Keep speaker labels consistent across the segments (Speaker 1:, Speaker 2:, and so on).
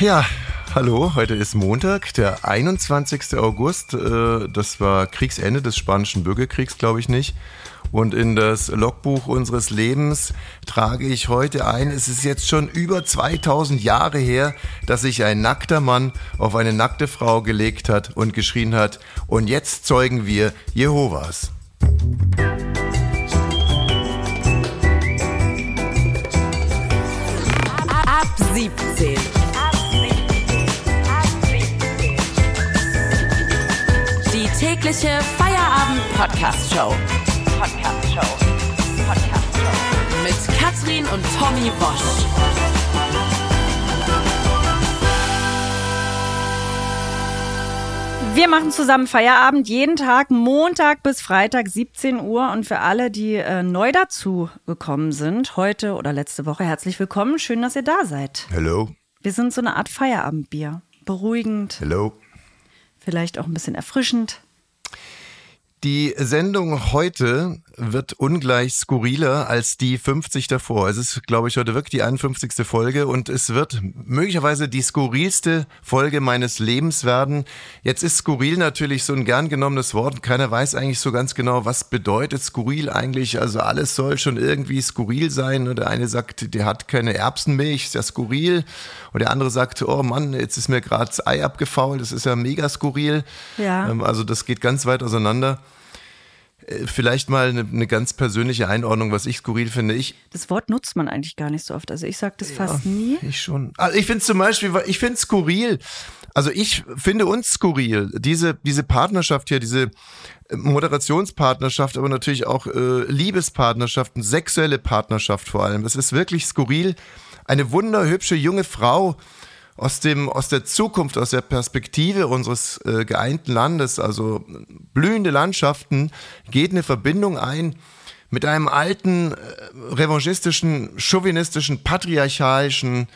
Speaker 1: Ja, hallo, heute ist Montag, der 21. August. Äh, Das war Kriegsende des Spanischen Bürgerkriegs, glaube ich nicht. Und in das Logbuch unseres Lebens trage ich heute ein, es ist jetzt schon über 2000 Jahre her, dass sich ein nackter Mann auf eine nackte Frau gelegt hat und geschrien hat, und jetzt zeugen wir Jehovas.
Speaker 2: Ab tägliche Feierabend-Podcast-Show. Podcast-Show. Podcast-Show. Mit Katrin und Tommy Bosch.
Speaker 3: Wir machen zusammen Feierabend jeden Tag, Montag bis Freitag, 17 Uhr. Und für alle, die äh, neu dazu gekommen sind, heute oder letzte Woche, herzlich willkommen. Schön, dass ihr da seid.
Speaker 1: Hello,
Speaker 3: Wir sind so eine Art Feierabendbier. Beruhigend,
Speaker 1: hello.
Speaker 3: vielleicht auch ein bisschen erfrischend.
Speaker 1: Die Sendung heute wird ungleich skurriler als die 50 davor. Es ist, glaube ich, heute wirklich die 51. Folge und es wird möglicherweise die skurrilste Folge meines Lebens werden. Jetzt ist skurril natürlich so ein gern genommenes Wort. Keiner weiß eigentlich so ganz genau, was bedeutet skurril eigentlich. Also alles soll schon irgendwie skurril sein. Der eine sagt, der hat keine Erbsenmilch, ist ja skurril. Und der andere sagt, oh Mann, jetzt ist mir gerade das Ei abgefault, das ist ja mega skurril.
Speaker 3: Ja.
Speaker 1: Ähm, Also das geht ganz weit auseinander. Äh, Vielleicht mal eine, eine ganz persönliche Einordnung, was ich skurril finde. Ich,
Speaker 3: Das Wort nutzt man eigentlich gar nicht so oft. Also ich sage das fast nie.
Speaker 1: ich schon. Also ich finde zum Beispiel, ich finde skurril. Also ich finde uns skurril. Diese, diese Partnerschaft hier, diese äh, Moderationspartnerschaft, aber natürlich auch äh, Liebespartnerschaften, sexuelle Partnerschaft vor allem. Es ist wirklich skurril. Eine wunderhübsche junge Frau aus dem aus der Zukunft, aus der Perspektive unseres äh, geeinten Landes, also blühende Landschaften, geht eine Verbindung ein mit einem alten, äh, revanchistischen, chauvinistischen, patriarchalischen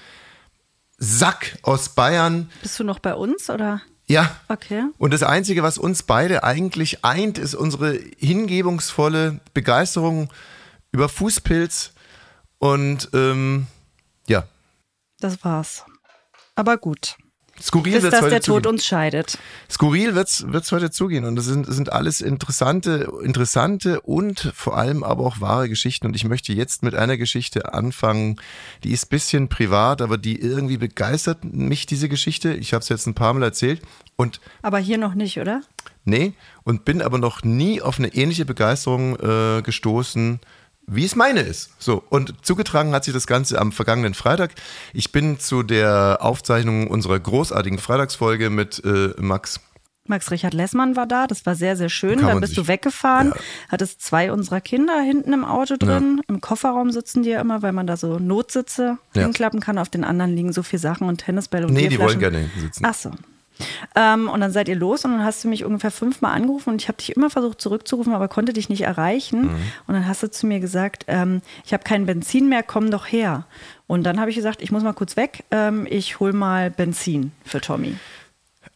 Speaker 1: Sack aus Bayern.
Speaker 3: Bist du noch bei uns oder?
Speaker 1: Ja.
Speaker 3: Okay.
Speaker 1: Und das Einzige, was uns beide eigentlich eint, ist unsere hingebungsvolle Begeisterung über Fußpilz. Und ähm, ja,
Speaker 3: Das war's. Aber gut.
Speaker 1: skurril
Speaker 3: Bis dass der Tod
Speaker 1: zugehen.
Speaker 3: uns scheidet.
Speaker 1: Skurril wird's wird's heute zugehen und das sind, sind alles interessante, interessante und vor allem aber auch wahre Geschichten und ich möchte jetzt mit einer Geschichte anfangen, die ist bisschen privat, aber die irgendwie begeistert mich diese Geschichte. Ich habe es jetzt ein paar Mal erzählt und
Speaker 3: Aber hier noch nicht, oder?
Speaker 1: nee und bin aber noch nie auf eine ähnliche Begeisterung äh, gestoßen. Wie es meine ist. So, und zugetragen hat sich das Ganze am vergangenen Freitag. Ich bin zu der Aufzeichnung unserer großartigen Freitagsfolge mit äh, Max
Speaker 3: Max Richard Lessmann war da, das war sehr, sehr schön.
Speaker 1: Kann
Speaker 3: Dann bist
Speaker 1: sich-
Speaker 3: du weggefahren,
Speaker 1: Ja.
Speaker 3: hattest zwei unserer Kinder hinten im Auto drin. Im Kofferraum sitzen die ja immer, weil man da so Notsitze
Speaker 1: Ja.
Speaker 3: hinklappen kann. Auf den anderen liegen so viel Sachen und Tennisbälle und
Speaker 1: Nee, die wollen gerne hinten sitzen.
Speaker 3: Ach so. Ähm, und dann seid ihr los und dann hast du mich ungefähr fünfmal angerufen und ich habe dich immer versucht zurückzurufen, aber konnte dich nicht erreichen.
Speaker 1: Mhm.
Speaker 3: Und dann hast du zu mir gesagt, ähm, ich habe kein Benzin mehr, komm doch her. Und dann habe ich gesagt, ich muss mal kurz weg, ähm, ich hol mal Benzin für Tommy.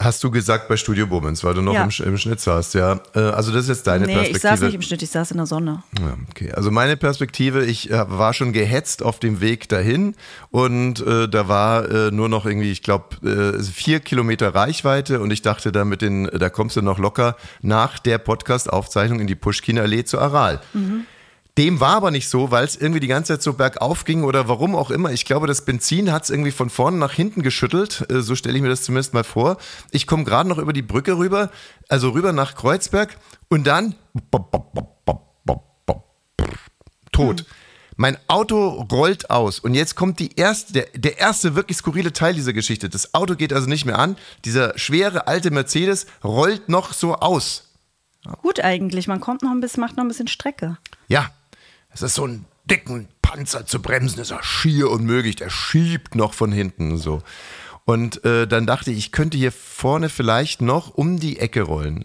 Speaker 1: Hast du gesagt bei Studio Bummens, weil du noch
Speaker 3: Ja.
Speaker 1: im, im Schnitt saßt, ja. Äh, Also das ist jetzt deine
Speaker 3: nee,
Speaker 1: Perspektive.
Speaker 3: ich saß nicht im Schnitt, ich saß in der Sonne.
Speaker 1: Ja, okay. Also meine Perspektive, ich äh, war schon gehetzt auf dem Weg dahin und äh, da war äh, nur noch irgendwie, ich glaube, äh, vier Kilometer Reichweite und ich dachte, da, mit den, da kommst du noch locker nach der Podcast-Aufzeichnung in die Pushkin-Allee zu Aral. Dem war aber nicht so, weil es irgendwie die ganze Zeit so bergauf ging oder warum auch immer. Ich glaube, das Benzin hat es irgendwie von vorne nach hinten geschüttelt. Äh, So stelle ich mir das zumindest mal vor. Ich komme gerade noch über die Brücke rüber, also rüber nach Kreuzberg und dann tot. Mein Auto rollt aus und jetzt kommt die erste, der, der erste wirklich skurrile Teil dieser Geschichte. Das Auto geht also nicht mehr an. Dieser schwere alte Mercedes rollt noch so aus.
Speaker 3: Gut eigentlich, man kommt noch ein bisschen, macht noch ein bisschen Strecke.
Speaker 1: Ja, es ist so ein dicken Panzer zu bremsen, ist ja schier unmöglich. Der schiebt noch von hinten so. Und äh, dann dachte ich, ich könnte hier vorne vielleicht noch um die Ecke rollen.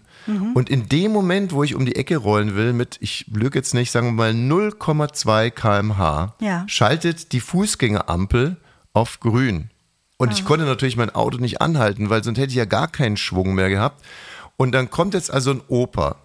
Speaker 1: Und in dem Moment, wo ich um die Ecke rollen will, mit, ich lüge jetzt nicht, sagen wir mal 0,2 kmh,
Speaker 3: Ja.
Speaker 1: schaltet die Fußgängerampel auf grün. Und ich konnte natürlich mein Auto nicht anhalten, weil sonst hätte ich ja gar keinen Schwung mehr gehabt. Und dann kommt jetzt also ein Opa,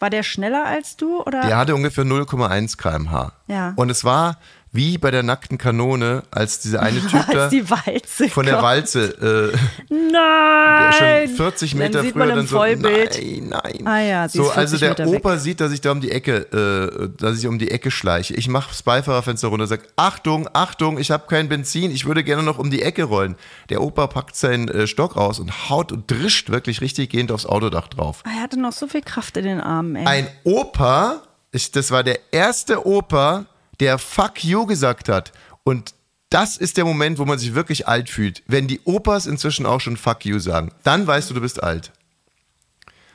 Speaker 3: War der schneller als du oder?
Speaker 1: der hatte ungefähr 0,1 kmh.
Speaker 3: Ja.
Speaker 1: Und es war wie bei der nackten Kanone, als dieser eine Typ da
Speaker 3: die Walze
Speaker 1: von der
Speaker 3: kommt.
Speaker 1: Walze, äh,
Speaker 3: Nein!
Speaker 1: schon 40
Speaker 3: Dann
Speaker 1: Meter
Speaker 3: sieht
Speaker 1: früher
Speaker 3: man im
Speaker 1: dann so,
Speaker 3: Vollbild.
Speaker 1: nein, nein.
Speaker 3: Ah ja,
Speaker 1: so, also
Speaker 3: 40
Speaker 1: der
Speaker 3: Meter weg.
Speaker 1: Opa sieht, dass ich da um die Ecke, äh, dass ich um die Ecke schleiche. Ich mache das Beifahrerfenster runter, sag, Achtung, Achtung, ich habe kein Benzin, ich würde gerne noch um die Ecke rollen. Der Opa packt seinen äh, Stock raus und haut und drischt wirklich richtig gehend aufs Autodach drauf.
Speaker 3: Er hatte noch so viel Kraft in den Armen, ey.
Speaker 1: Ein Opa, ich, das war der erste Opa, der Fuck you gesagt hat. Und das ist der Moment, wo man sich wirklich alt fühlt. Wenn die Opas inzwischen auch schon Fuck you sagen, dann weißt du, du bist alt.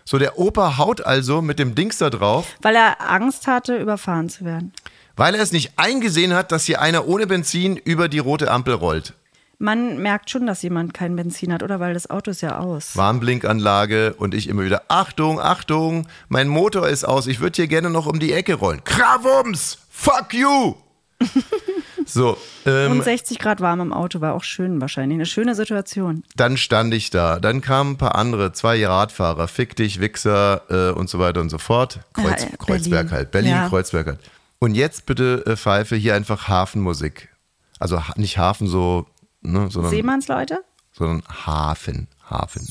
Speaker 1: So, der Opa haut also mit dem Dings da drauf,
Speaker 3: Weil er Angst hatte, überfahren zu werden.
Speaker 1: weil er es nicht eingesehen hat, dass hier einer ohne Benzin über die rote Ampel rollt.
Speaker 3: Man merkt schon, dass jemand kein Benzin hat, oder? Weil das Auto ist ja aus.
Speaker 1: Warnblinkanlage und ich immer wieder, Achtung, Achtung, mein Motor ist aus, ich würde hier gerne noch um die Ecke rollen. Krawums, fuck you. so, ähm,
Speaker 3: Und 60 Grad warm im Auto war auch schön wahrscheinlich. Eine schöne Situation.
Speaker 1: dann stand ich da. Dann kamen ein paar andere, zwei Radfahrer, Fick dich, Wichser äh, und so weiter und so fort. Kreuz,
Speaker 3: Ja, äh,
Speaker 1: Kreuzberg
Speaker 3: Berlin.
Speaker 1: halt. Berlin,
Speaker 3: Ja.
Speaker 1: Kreuzberg halt. Und jetzt bitte, äh, Pfeife, hier einfach Hafenmusik. Also nicht Hafen so, ne, sondern,
Speaker 3: Seemannsleute?
Speaker 1: sondern Hafen. Hafen.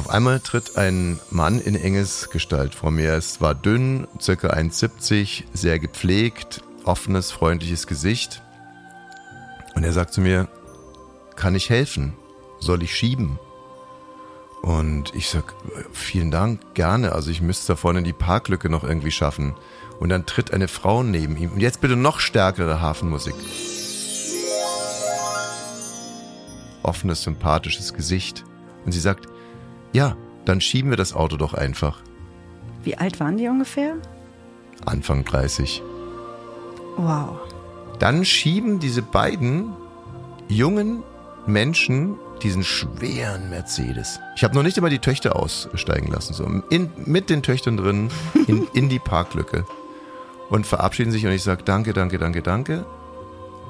Speaker 1: Auf einmal tritt ein Mann in enges Gestalt vor mir. Es war dünn, circa 1,70, sehr gepflegt, offenes, freundliches Gesicht. Und er sagt zu mir, kann ich helfen? Soll ich schieben? Und ich sag, vielen Dank, gerne. Also ich müsste da vorne die Parklücke noch irgendwie schaffen. Und dann tritt eine Frau neben ihm. Und jetzt bitte noch stärkere Hafenmusik. Offenes, sympathisches Gesicht. Und sie sagt, ja, dann schieben wir das Auto doch einfach.
Speaker 3: Wie alt waren die ungefähr?
Speaker 1: Anfang 30.
Speaker 3: Wow.
Speaker 1: Dann schieben diese beiden jungen Menschen diesen schweren Mercedes. Ich habe noch nicht immer die Töchter aussteigen lassen, so in, mit den Töchtern drin in, in die Parklücke und verabschieden sich und ich sage danke, danke, danke, danke.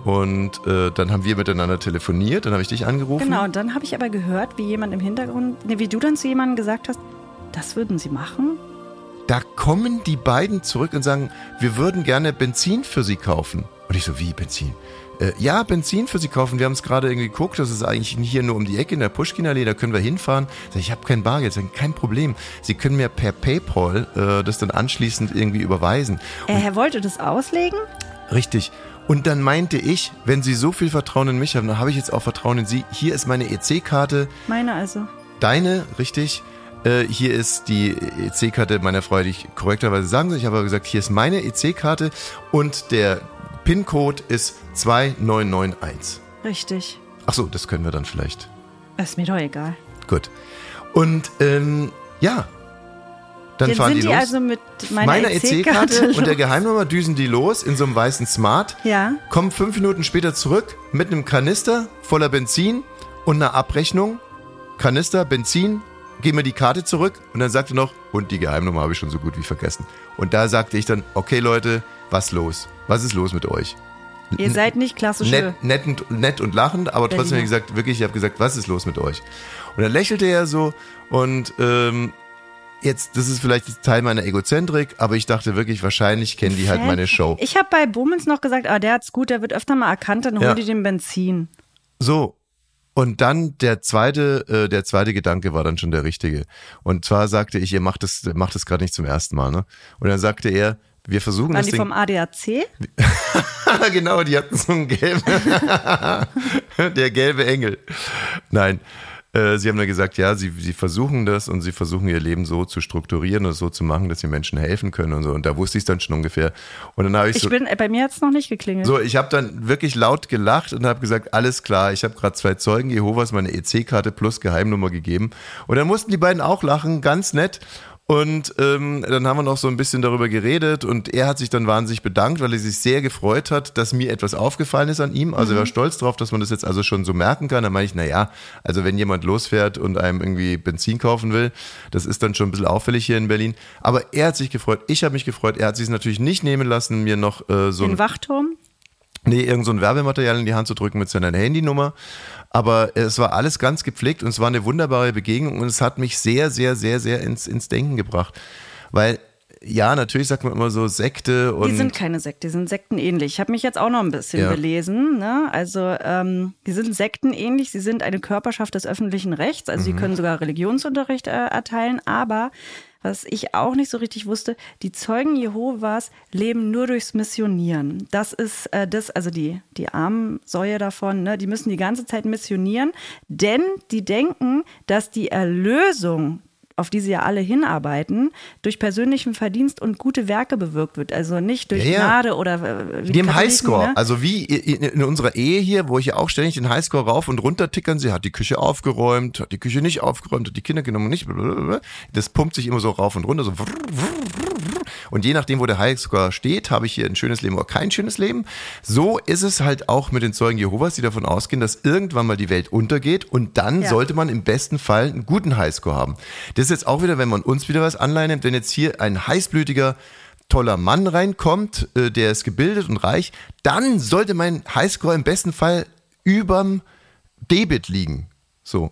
Speaker 1: Und äh, dann haben wir miteinander telefoniert, dann habe ich dich angerufen.
Speaker 3: Genau, und dann habe ich aber gehört, wie jemand im Hintergrund, ne, wie du dann zu jemandem gesagt hast, das würden sie machen.
Speaker 1: Da kommen die beiden zurück und sagen, wir würden gerne Benzin für sie kaufen. Und ich so, wie Benzin? Äh, ja, Benzin für sie kaufen. Wir haben es gerade irgendwie geguckt, das ist eigentlich hier nur um die Ecke in der Pushkin-Allee, da können wir hinfahren. Ich, ich habe kein Bargeld. Sag ich, kein Problem. Sie können mir per Paypal äh, das dann anschließend irgendwie überweisen.
Speaker 3: Äh, er wollte das auslegen?
Speaker 1: Richtig. Und dann meinte ich, wenn Sie so viel Vertrauen in mich haben, dann habe ich jetzt auch Vertrauen in Sie. Hier ist meine EC-Karte.
Speaker 3: Meine also.
Speaker 1: Deine, richtig. Äh, hier ist die EC-Karte meiner Frau, die ich korrekterweise sagen soll. Ich habe aber gesagt, hier ist meine EC-Karte und der PIN-Code ist 2991.
Speaker 3: Richtig.
Speaker 1: Ach so, das können wir dann vielleicht.
Speaker 3: Ist mir doch egal.
Speaker 1: Gut. Und ähm, ja, dann
Speaker 3: Jetzt
Speaker 1: fahren die
Speaker 3: die
Speaker 1: los.
Speaker 3: also mit meiner
Speaker 1: Meiner
Speaker 3: EC-Karte
Speaker 1: EC-Karte und der. Geheimnummer düsen die los in so einem weißen Smart.
Speaker 3: Ja.
Speaker 1: Kommen fünf Minuten später zurück mit einem Kanister voller Benzin und einer Abrechnung. Kanister, Benzin, gib mir die Karte zurück und dann sagte noch, und die Geheimnummer habe ich schon so gut wie vergessen. Und da sagte ich dann, okay Leute, was los? Was ist los mit euch?
Speaker 3: Ihr seid nicht klassische.
Speaker 1: Nett, nett, und, nett und lachend, aber trotzdem habe ich gesagt, wirklich, ich habe gesagt, was ist los mit euch? Und dann lächelte er so und ähm, jetzt, das ist vielleicht Teil meiner Egozentrik, aber ich dachte wirklich, wahrscheinlich kennen die halt meine Show.
Speaker 3: Ich habe bei Bummens noch gesagt, ah, der hat's gut, der wird öfter mal erkannt, dann hol
Speaker 1: Ja.
Speaker 3: die den Benzin.
Speaker 1: So. Und dann der zweite, äh, der zweite Gedanke war dann schon der richtige. Und zwar sagte ich, ihr macht das, macht das gerade nicht zum ersten Mal, ne? Und dann sagte er, wir versuchen
Speaker 3: Waren
Speaker 1: das
Speaker 3: die
Speaker 1: Ding.
Speaker 3: vom ADAC?
Speaker 1: genau, die hatten so einen gelben, der gelbe Engel. Nein, äh, sie haben dann gesagt, ja, sie, sie versuchen das und sie versuchen ihr Leben so zu strukturieren und so zu machen, dass sie Menschen helfen können und so. Und da wusste ich es dann schon ungefähr. Und dann habe ich,
Speaker 3: Ich
Speaker 1: so,
Speaker 3: bin, äh, bei mir hat's noch nicht geklingelt.
Speaker 1: so, ich habe dann wirklich laut gelacht und habe gesagt, alles klar, ich habe gerade zwei Zeugen Jehovas meine EC-Karte plus Geheimnummer gegeben. Und dann mussten die beiden auch lachen, ganz nett. Und ähm, dann haben wir noch so ein bisschen darüber geredet und er hat sich dann wahnsinnig bedankt, weil er sich sehr gefreut hat, dass mir etwas aufgefallen ist an ihm. Also er war stolz drauf, dass man das jetzt also schon so merken kann. Da meine ich, na ja, also wenn jemand losfährt und einem irgendwie Benzin kaufen will, das ist dann schon ein bisschen auffällig hier in Berlin. Aber er hat sich gefreut, ich habe mich gefreut. Er hat sich es natürlich nicht nehmen lassen, mir noch äh, so
Speaker 3: den Wachturm?
Speaker 1: Nee, irgend so ein Werbematerial in die Hand zu drücken mit seiner Handynummer. Aber es war alles ganz gepflegt und es war eine wunderbare Begegnung und es hat mich sehr, sehr, sehr, sehr ins, ins Denken gebracht. Weil ja, natürlich sagt man immer so Sekte und.
Speaker 3: Die sind keine Sekte, die sind sektenähnlich. Ich habe mich jetzt auch noch ein bisschen
Speaker 1: Ja.
Speaker 3: belesen. Ne? Also, ähm, die sind sektenähnlich, sie sind eine Körperschaft des öffentlichen Rechts, also
Speaker 1: Mhm.
Speaker 3: sie können sogar Religionsunterricht äh, erteilen, aber was ich auch nicht so richtig wusste, die Zeugen Jehovas leben nur durchs Missionieren. Das ist äh, das, also die, die Armsäue davon, ne, die müssen die ganze Zeit missionieren, denn die denken, dass die Erlösung auf die sie ja alle hinarbeiten, durch persönlichen Verdienst und gute Werke bewirkt wird. Also nicht durch
Speaker 1: Ja, ja.
Speaker 3: Gnade oder äh, wie Katholiken,
Speaker 1: Highscore.
Speaker 3: Ne?
Speaker 1: Also wie in, unserer Ehe hier, wo ich ja auch ständig den Highscore rauf und runter tickern sie, hat die Küche aufgeräumt, hat die Küche nicht aufgeräumt, hat die Kinder genommen, nicht. Das pumpt sich immer so rauf und runter, so. Und je nachdem, wo der Highscore steht, habe ich hier ein schönes Leben oder kein schönes Leben. So ist es halt auch mit den Zeugen Jehovas, die davon ausgehen, dass irgendwann mal die Welt untergeht und dann
Speaker 3: Ja.
Speaker 1: sollte man im besten Fall einen guten Highscore haben. Das ist jetzt auch wieder, wenn man uns wieder was Anleihen nimmt, wenn jetzt hier ein heißblütiger toller Mann reinkommt, äh, der ist gebildet und reich, dann sollte mein Highscore im besten Fall überm Debit liegen. So.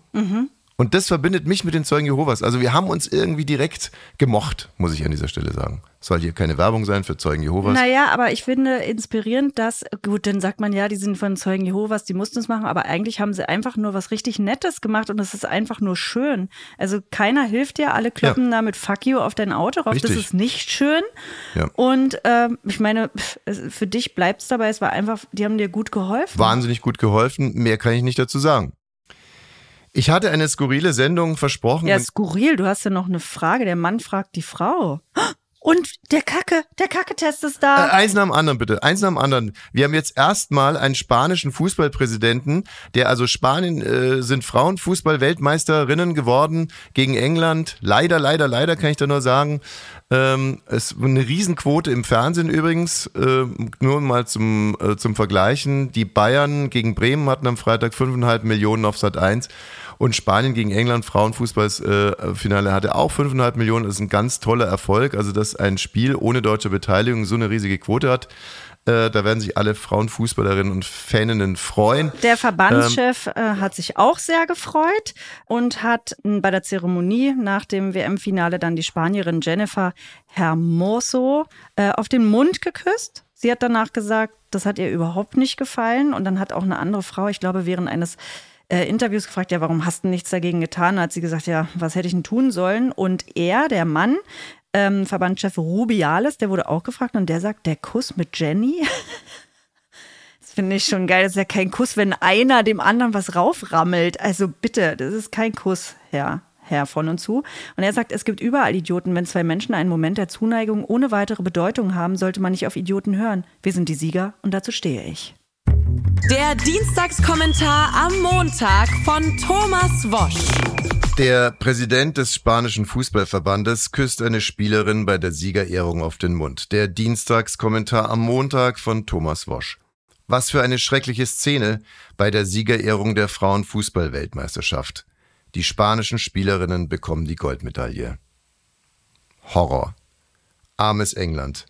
Speaker 1: Und das verbindet mich mit den Zeugen Jehovas. Also wir haben uns irgendwie direkt gemocht, muss ich an dieser Stelle sagen. Soll hier keine Werbung sein für Zeugen Jehovas.
Speaker 3: Naja, aber ich finde inspirierend, dass, gut, dann sagt man ja, die sind von Zeugen Jehovas, die mussten es machen, aber eigentlich haben sie einfach nur was richtig Nettes gemacht und es ist einfach nur schön. Also keiner hilft dir, alle kloppen da mit Fuck you auf dein Auto rauf, das
Speaker 1: Richtig.
Speaker 3: ist nicht schön.
Speaker 1: Ja.
Speaker 3: Und ähm, ich meine, für dich bleibt es dabei, es war einfach, die haben dir gut geholfen.
Speaker 1: Wahnsinnig gut geholfen, mehr kann ich nicht dazu sagen. Ich hatte eine skurrile Sendung versprochen.
Speaker 3: Ja, skurril, du hast ja noch eine Frage, der Mann fragt die Frau. Und der Kacke, der Kacke-Test ist
Speaker 1: Äh,
Speaker 3: da.
Speaker 1: eins nach dem anderen, bitte. Eins nach dem anderen. Wir haben jetzt erstmal einen spanischen Fußballpräsidenten, der also Spanien äh, sind Frauen Fußball-Weltmeisterinnen geworden gegen England. Leider, leider, leider kann ich da nur sagen. Ähm, es ist eine Riesenquote im Fernsehen übrigens. Äh, nur mal zum, äh, zum Vergleichen. Die Bayern gegen Bremen hatten am Freitag 5,5 Millionen auf Sat 1. Und Spanien gegen England, Frauenfußballfinale, hatte auch 5,5 Millionen. Das ist ein ganz toller Erfolg. Also, dass ein Spiel ohne deutsche Beteiligung so eine riesige Quote hat, äh, da werden sich alle Frauenfußballerinnen und Faninnen freuen.
Speaker 3: Der Verbandschef äh, hat sich auch sehr gefreut und hat m, bei der Zeremonie nach dem WM-Finale dann die Spanierin Jennifer Hermoso äh, auf den Mund geküsst. Sie hat danach gesagt, das hat ihr überhaupt nicht gefallen. Und dann hat auch eine andere Frau, ich glaube, während eines äh, Interviews gefragt, ja, warum hast du nichts dagegen getan? Da hat sie gesagt, ja, was hätte ich denn tun sollen? Und er, der Mann, ähm, Verbandschef Rubiales, der wurde auch gefragt und der sagt, der Kuss mit Jenny, das finde ich schon geil. Das ist ja kein Kuss, wenn einer dem anderen was rauframmelt. Also bitte, das ist kein Kuss, Herr, Herr von und zu. Und er sagt, es gibt überall Idioten. Wenn zwei Menschen einen Moment der Zuneigung ohne weitere Bedeutung haben, sollte man nicht auf Idioten hören. Wir sind die Sieger und dazu stehe ich.
Speaker 2: Der Dienstagskommentar am Montag von Thomas Wosch.
Speaker 1: Der Präsident des spanischen Fußballverbandes küsst eine Spielerin bei der Siegerehrung auf den Mund. Der Dienstagskommentar am Montag von Thomas Wosch. Was für eine schreckliche Szene bei der Siegerehrung der Frauenfußball-Weltmeisterschaft. Die spanischen Spielerinnen bekommen die Goldmedaille. Horror. Armes England.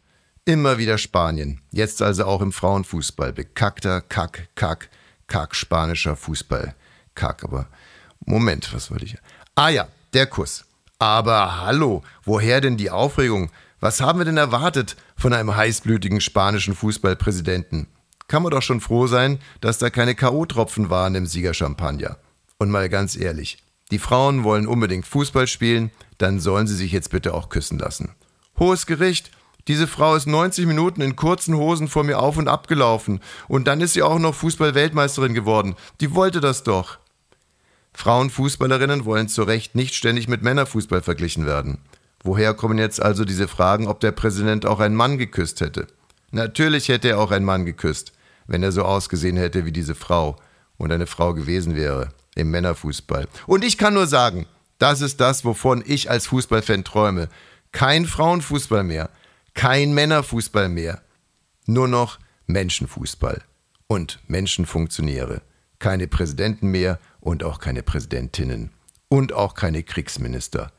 Speaker 1: Immer wieder Spanien. Jetzt also auch im Frauenfußball. Bekackter Kack, Kack, Kack, spanischer Fußball. Kack, aber Moment, was wollte ich? Ah ja, der Kuss. Aber hallo, woher denn die Aufregung? Was haben wir denn erwartet von einem heißblütigen spanischen Fußballpräsidenten? Kann man doch schon froh sein, dass da keine K.O.-Tropfen waren im Siegerchampagner. Und mal ganz ehrlich, die Frauen wollen unbedingt Fußball spielen, dann sollen sie sich jetzt bitte auch küssen lassen. Hohes Gericht, diese Frau ist 90 Minuten in kurzen Hosen vor mir auf und ab gelaufen und dann ist sie auch noch Fußball-Weltmeisterin geworden. Die wollte das doch. Frauenfußballerinnen wollen zu Recht nicht ständig mit Männerfußball verglichen werden. Woher kommen jetzt also diese Fragen, ob der Präsident auch einen Mann geküsst hätte? Natürlich hätte er auch einen Mann geküsst, wenn er so ausgesehen hätte wie diese Frau und eine Frau gewesen wäre im Männerfußball. Und ich kann nur sagen, das ist das, wovon ich als Fußballfan träume. Kein Frauenfußball mehr, kein Männerfußball mehr, nur noch Menschenfußball und Menschenfunktionäre. Keine Präsidenten mehr und auch keine Präsidentinnen und auch keine Kriegsminister.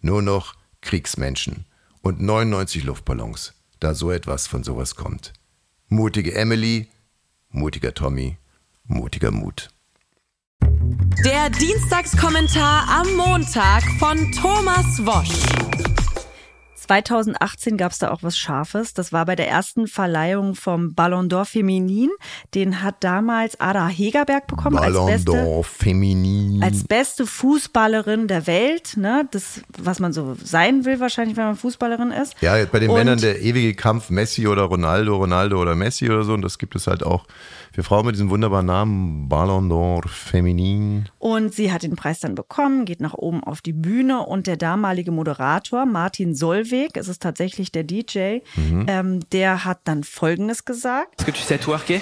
Speaker 1: Nur noch Kriegsmenschen und 99 Luftballons, da so etwas von sowas kommt. Mutige Emily, mutiger Tommy, mutiger Mut.
Speaker 2: Der Dienstagskommentar am Montag von Thomas Wosch.
Speaker 3: 2018 gab es da auch was Scharfes. Das war bei der ersten Verleihung vom Ballon d'Or Feminin. Den hat damals Ada Hegerberg bekommen
Speaker 1: Ballon
Speaker 3: als beste
Speaker 1: d'Or Feminin.
Speaker 3: als beste Fußballerin der Welt, ne? Das, was man so sein will, wahrscheinlich, wenn man Fußballerin ist.
Speaker 1: Ja, bei den
Speaker 3: Und-
Speaker 1: Männern der ewige Kampf Messi oder Ronaldo, Ronaldo oder Messi oder so. Und das gibt es halt auch für Frauen mit diesem wunderbaren Namen Ballon d'Or Feminin.
Speaker 3: Und sie hat den Preis dann bekommen, geht nach oben auf die Bühne und der damalige Moderator Martin Solveig, es ist tatsächlich der DJ,
Speaker 1: Mhm.
Speaker 3: ähm, der hat dann Folgendes gesagt.
Speaker 4: Est-ce que tu sais twerker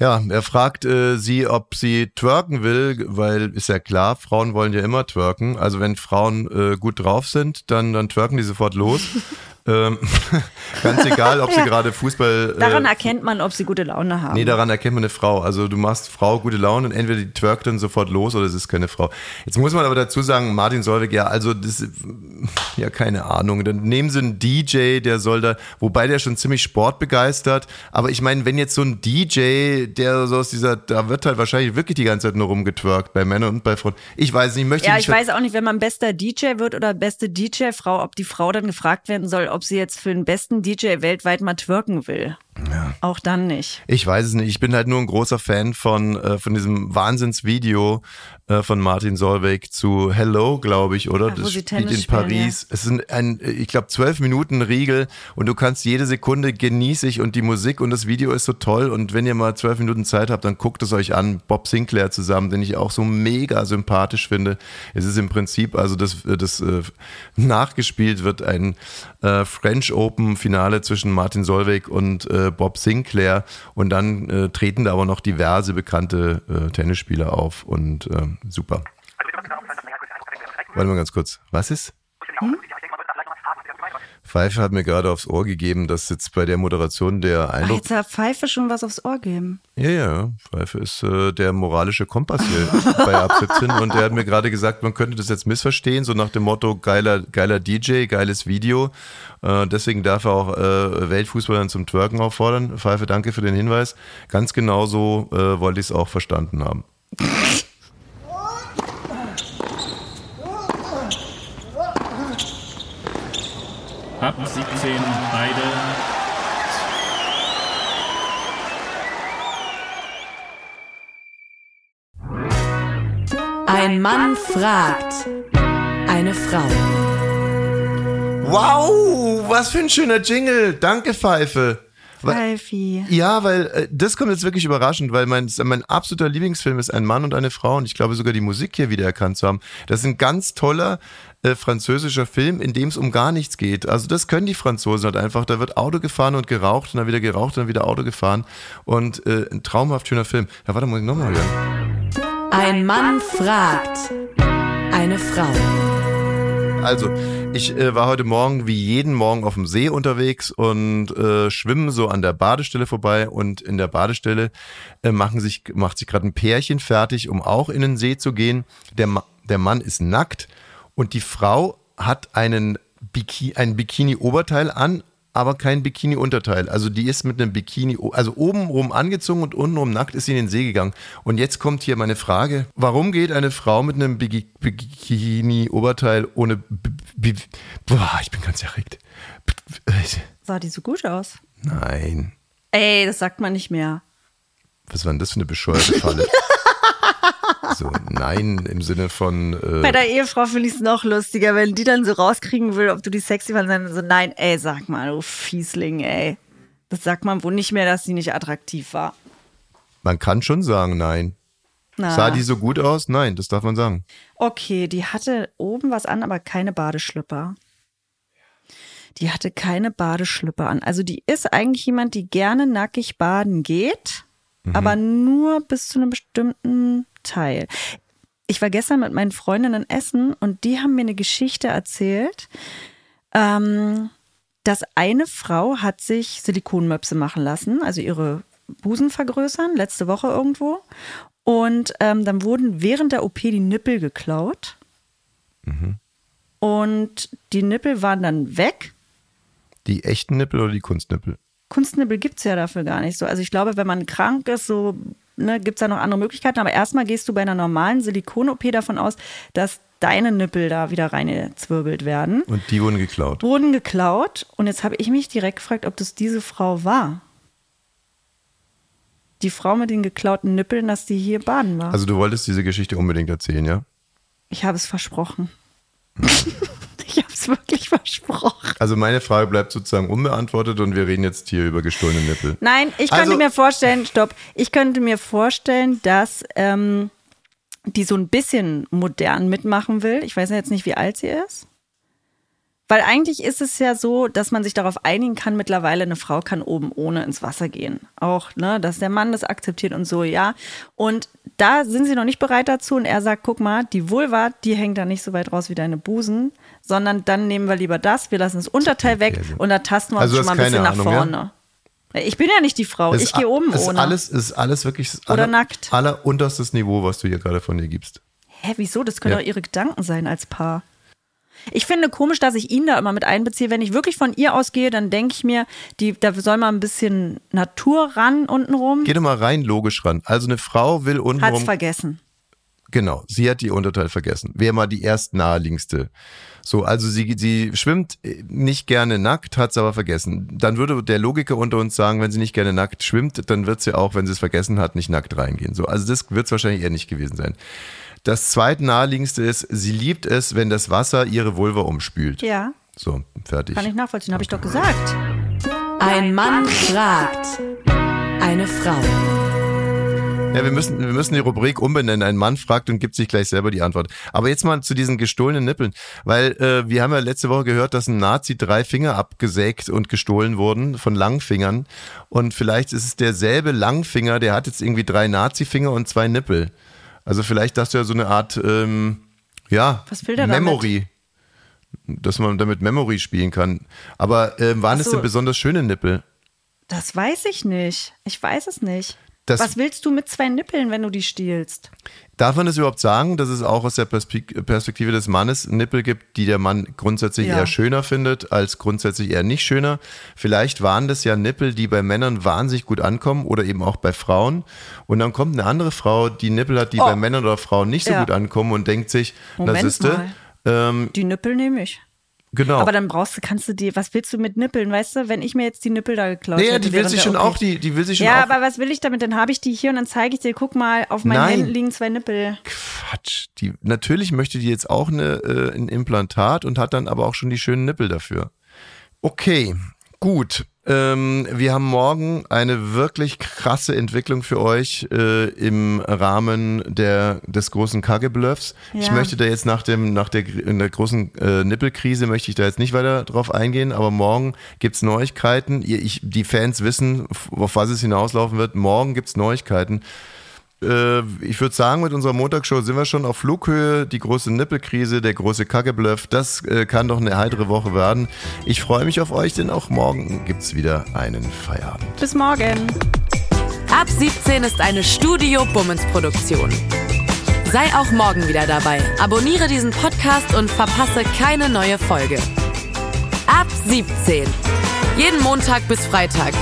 Speaker 1: Ja, er fragt äh, sie, ob sie twerken will, weil ist ja klar, Frauen wollen ja immer twerken. Also wenn Frauen äh, gut drauf sind, dann, dann twerken die sofort los. ähm, ganz egal, ob sie
Speaker 3: Ja.
Speaker 1: gerade Fußball.
Speaker 3: Daran
Speaker 1: äh,
Speaker 3: erkennt man, ob sie gute Laune haben.
Speaker 1: Nee, daran erkennt man eine Frau. Also du machst Frau gute Laune und entweder die twerkt dann sofort los oder es ist keine Frau. Jetzt muss man aber dazu sagen, Martin Solveig, ja, also das, ja, keine Ahnung. Dann nehmen sie einen DJ, der soll da, wobei der schon ziemlich sportbegeistert. Aber ich meine, wenn jetzt so ein DJ, der so aus dieser, da wird halt wahrscheinlich wirklich die ganze Zeit nur rumgetwerkt, bei Männern und bei Frauen. Ich weiß nicht, ich möchte
Speaker 3: ja,
Speaker 1: nicht
Speaker 3: ich weiß auch nicht, wenn man bester DJ wird oder beste DJ-Frau, ob die Frau dann gefragt werden soll, ob sie jetzt für den besten DJ weltweit mal twerken will. Auch dann nicht.
Speaker 1: Ich weiß es nicht. Ich bin halt nur ein großer Fan von, äh, von diesem Wahnsinnsvideo äh, von Martin Solveig zu Hello, glaube ich, oder?
Speaker 3: Ja,
Speaker 1: das spielt in
Speaker 3: spielen,
Speaker 1: Paris. Es sind ein, ich glaube, zwölf Minuten Riegel und du kannst jede Sekunde genieße ich und die Musik und das Video ist so toll. Und wenn ihr mal zwölf Minuten Zeit habt, dann guckt es euch an. Bob Sinclair zusammen, den ich auch so mega sympathisch finde. Es ist im Prinzip, also das, äh, das äh, nachgespielt wird ein äh, French Open Finale zwischen Martin Solveig und äh, Bob Sinclair und dann äh, treten da aber noch diverse bekannte äh, Tennisspieler auf und ähm, super. Warte mal ganz kurz. Was ist? Pfeife hat mir gerade aufs Ohr gegeben, dass jetzt bei der Moderation der
Speaker 3: Ach,
Speaker 1: Eindruck.
Speaker 3: jetzt hat Pfeife schon was aufs Ohr geben.
Speaker 1: Ja, ja, Pfeife ist äh, der moralische Kompass hier bei Ab 17 und der hat mir gerade gesagt, man könnte das jetzt missverstehen, so nach dem Motto geiler, geiler DJ, geiles Video. Äh, deswegen darf er auch äh, Weltfußballern zum Twerken auffordern. Pfeife, danke für den Hinweis. Ganz genau so äh, wollte ich es auch verstanden haben.
Speaker 5: Ab 17 beide.
Speaker 2: Ein Mann fragt. Eine Frau.
Speaker 1: Wow, was für ein schöner Jingle. Danke, Pfeife.
Speaker 3: Pfeifi.
Speaker 1: Ja, weil äh, das kommt jetzt wirklich überraschend, weil mein, mein absoluter Lieblingsfilm ist Ein Mann und eine Frau und ich glaube sogar die Musik hier wiedererkannt zu haben. Das ist ein ganz toller äh, französischer Film, in dem es um gar nichts geht. Also das können die Franzosen halt einfach. Da wird Auto gefahren und geraucht und dann wieder geraucht und dann wieder Auto gefahren und äh, ein traumhaft schöner Film. Ja, warte, muss ich nochmal hören.
Speaker 2: Ein Mann fragt. Eine Frau.
Speaker 1: Also, ich äh, war heute Morgen wie jeden Morgen auf dem See unterwegs und äh, schwimme so an der Badestelle vorbei und in der Badestelle äh, machen sich, macht sich gerade ein Pärchen fertig, um auch in den See zu gehen. Der, Ma der Mann ist nackt und die Frau hat einen Biki ein Bikini-Oberteil an, aber kein Bikini-Unterteil. Also die ist mit einem Bikini, also obenrum angezogen und untenrum nackt ist sie in den See gegangen. Und jetzt kommt hier meine Frage. Warum geht eine Frau mit einem Biki- Bikini-Oberteil ohne... B Boah, ich bin ganz erregt.
Speaker 3: Sah die so gut aus?
Speaker 1: Nein.
Speaker 3: Ey, das sagt man nicht mehr.
Speaker 1: Was war denn das für eine bescheuerte Falle? so, nein, im Sinne von...
Speaker 3: Bei
Speaker 1: Äh,
Speaker 3: der Ehefrau finde ich es noch lustiger, wenn die dann so rauskriegen will, ob du die sexy fandest, dann so, nein, ey, sag mal, du Fiesling, ey. Das sagt man wohl nicht mehr, dass sie nicht attraktiv war.
Speaker 1: man kann schon sagen, nein.
Speaker 3: Na.
Speaker 1: Sah die so gut aus? Nein, das darf man sagen.
Speaker 3: Okay, die hatte oben was an, aber keine Badeschlüpper. Die hatte keine Badeschlüpper an. Also die ist eigentlich jemand, die gerne nackig baden geht, aber nur bis zu einem bestimmten Teil. Ich war gestern mit meinen Freundinnen essen und die haben mir eine Geschichte erzählt. Ähm, dass eine Frau hat sich Silikonmöpse machen lassen, also ihre Busen vergrößern, letzte Woche irgendwo. Und ähm, dann wurden während der OP die Nippel geklaut. Und die Nippel waren dann weg.
Speaker 1: Die echten Nippel oder die Kunstnippel?
Speaker 3: Kunstnippel gibt es ja dafür gar nicht so. Also ich glaube, wenn man krank ist, so ne, gibt es da noch andere Möglichkeiten. Aber erstmal gehst du bei einer normalen Silikon-OP davon aus, dass deine Nippel da wieder reingezwirbelt werden.
Speaker 1: Und die wurden geklaut.
Speaker 3: Wurden geklaut. Und jetzt habe ich mich direkt gefragt, ob das diese Frau war. Die Frau mit den geklauten Nippeln, dass die hier baden war.
Speaker 1: Also du wolltest diese Geschichte unbedingt erzählen, ja?
Speaker 3: ich habe es versprochen. Ich habe es wirklich versprochen.
Speaker 1: Also meine Frage bleibt sozusagen unbeantwortet und wir reden jetzt hier über gestohlene Nippel.
Speaker 3: Nein, ich könnte
Speaker 1: Also-
Speaker 3: mir vorstellen, stopp, ich könnte mir vorstellen, dass ähm, die so ein bisschen modern mitmachen will. Ich weiß ja jetzt nicht, wie alt sie ist. Weil eigentlich ist es ja so, dass man sich darauf einigen kann, mittlerweile eine Frau kann oben ohne ins Wasser gehen. Auch, ne, dass der Mann das akzeptiert und so, ja. Und da sind sie noch nicht bereit dazu und er sagt, guck mal, die Vulva, die hängt da nicht so weit raus wie deine Busen, sondern dann nehmen wir lieber das, wir lassen das Unterteil weg und da tasten wir
Speaker 1: Also
Speaker 3: uns
Speaker 1: du
Speaker 3: schon mal ein bisschen
Speaker 1: keine
Speaker 3: nach
Speaker 1: Ahnung, ja?
Speaker 3: vorne. Ich bin ja nicht die Frau,
Speaker 1: Es
Speaker 3: ich gehe oben
Speaker 1: ist
Speaker 3: ohne.
Speaker 1: Alles, ist alles wirklich das
Speaker 3: Oder
Speaker 1: aller,
Speaker 3: nackt.
Speaker 1: allerunterstes Niveau, was du hier gerade von dir gibst.
Speaker 3: Hä, wieso? Das können
Speaker 1: Ja.
Speaker 3: doch ihre Gedanken sein als Paar. Ich finde komisch, dass ich ihn da immer mit einbeziehe. Wenn ich wirklich von ihr ausgehe, dann denke ich mir, die, da soll mal ein bisschen Natur ran untenrum.
Speaker 1: Geh doch mal rein logisch ran. Also eine Frau will
Speaker 3: Hat's
Speaker 1: untenrum.
Speaker 3: vergessen.
Speaker 1: Genau, sie hat ihr Unterteil vergessen. Wäre mal die erst naheliegendste. So, also sie, sie schwimmt nicht gerne nackt, hat es aber vergessen. Dann würde der Logiker unter uns sagen, wenn sie nicht gerne nackt schwimmt, dann wird sie auch, wenn sie es vergessen hat, nicht nackt reingehen. So, also das wird es wahrscheinlich eher nicht gewesen sein. Das zweite naheliegendste ist, sie liebt es, wenn das Wasser ihre Vulva umspült.
Speaker 3: Ja,
Speaker 1: So, fertig.
Speaker 3: kann ich nachvollziehen, habe ich doch gesagt.
Speaker 2: Ein Mann fragt. Eine Frau.
Speaker 1: Ja, wir müssen, wir müssen die Rubrik umbenennen. Ein Mann fragt und gibt sich gleich selber die Antwort. Aber jetzt mal zu diesen gestohlenen Nippeln. Weil äh, wir haben ja letzte Woche gehört, dass ein Nazi drei Finger abgesägt und gestohlen wurden von Langfingern. Und vielleicht ist es derselbe Langfinger, der hat jetzt irgendwie drei Nazi-Finger und zwei Nippel. Also vielleicht hast du ja so eine Art, ähm, ja,
Speaker 3: der damit?
Speaker 1: Memory. Dass man damit Memory spielen kann. Aber ähm, waren
Speaker 3: Ach
Speaker 1: es
Speaker 3: so.
Speaker 1: denn besonders schöne Nippel?
Speaker 3: Das weiß ich nicht. Ich weiß es nicht.
Speaker 1: Das-
Speaker 3: Was willst du mit zwei Nippeln, wenn du die stiehlst?
Speaker 1: Darf man das überhaupt sagen, dass es auch aus der Perspek- Perspektive des Mannes Nippel gibt, die der Mann grundsätzlich
Speaker 3: Ja.
Speaker 1: eher schöner findet, als grundsätzlich eher nicht schöner? Vielleicht waren das ja Nippel, die bei Männern wahnsinnig gut ankommen oder eben auch bei Frauen. Und dann kommt eine andere Frau, die Nippel hat, die
Speaker 3: Oh.
Speaker 1: bei Männern oder Frauen nicht so
Speaker 3: Ja.
Speaker 1: gut ankommen und denkt sich, na
Speaker 3: Moment
Speaker 1: siehste,
Speaker 3: mal.
Speaker 1: ähm,
Speaker 3: Die Nippel nehme ich.
Speaker 1: Genau.
Speaker 3: Aber dann brauchst du, kannst du die, was willst du mit Nippeln, weißt du, wenn ich mir jetzt die Nippel da geklaut
Speaker 1: nee,
Speaker 3: hätte?
Speaker 1: die will sich schon auch, die, die will sich schon
Speaker 3: Ja,
Speaker 1: auch.
Speaker 3: aber was will ich damit? Dann habe ich die hier und dann zeige ich dir, guck mal, auf meinen
Speaker 1: Nein.
Speaker 3: Händen liegen zwei Nippel.
Speaker 1: Quatsch. Die, natürlich möchte die jetzt auch eine, äh, ein Implantat und hat dann aber auch schon die schönen Nippel dafür. Okay, gut. Ähm, wir haben morgen eine wirklich krasse Entwicklung für euch äh, im Rahmen der, des großen Kagebluffs. Ich
Speaker 3: Ja.
Speaker 1: möchte da jetzt nach dem, nach der, in der großen äh, Nippelkrise möchte ich da jetzt nicht weiter drauf eingehen, aber morgen gibt's Neuigkeiten. Ihr, ich, die Fans wissen, auf was es hinauslaufen wird. Morgen gibt's Neuigkeiten. Äh, ich würde sagen, mit unserer Montagsshow sind wir schon auf Flughöhe. Die große Nippelkrise, der große Kackebluff, das äh, kann doch eine heitere Woche werden. Ich freue mich auf euch, denn auch morgen gibt's wieder einen Feierabend.
Speaker 3: Bis morgen.
Speaker 2: Ab 17 ist eine Studio Bummens Produktion. Sei auch morgen wieder dabei. Abonniere diesen Podcast und verpasse keine neue Folge. Ab 17. Jeden Montag bis Freitag.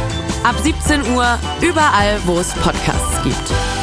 Speaker 2: Ab 17 Uhr überall, wo es Podcasts gibt.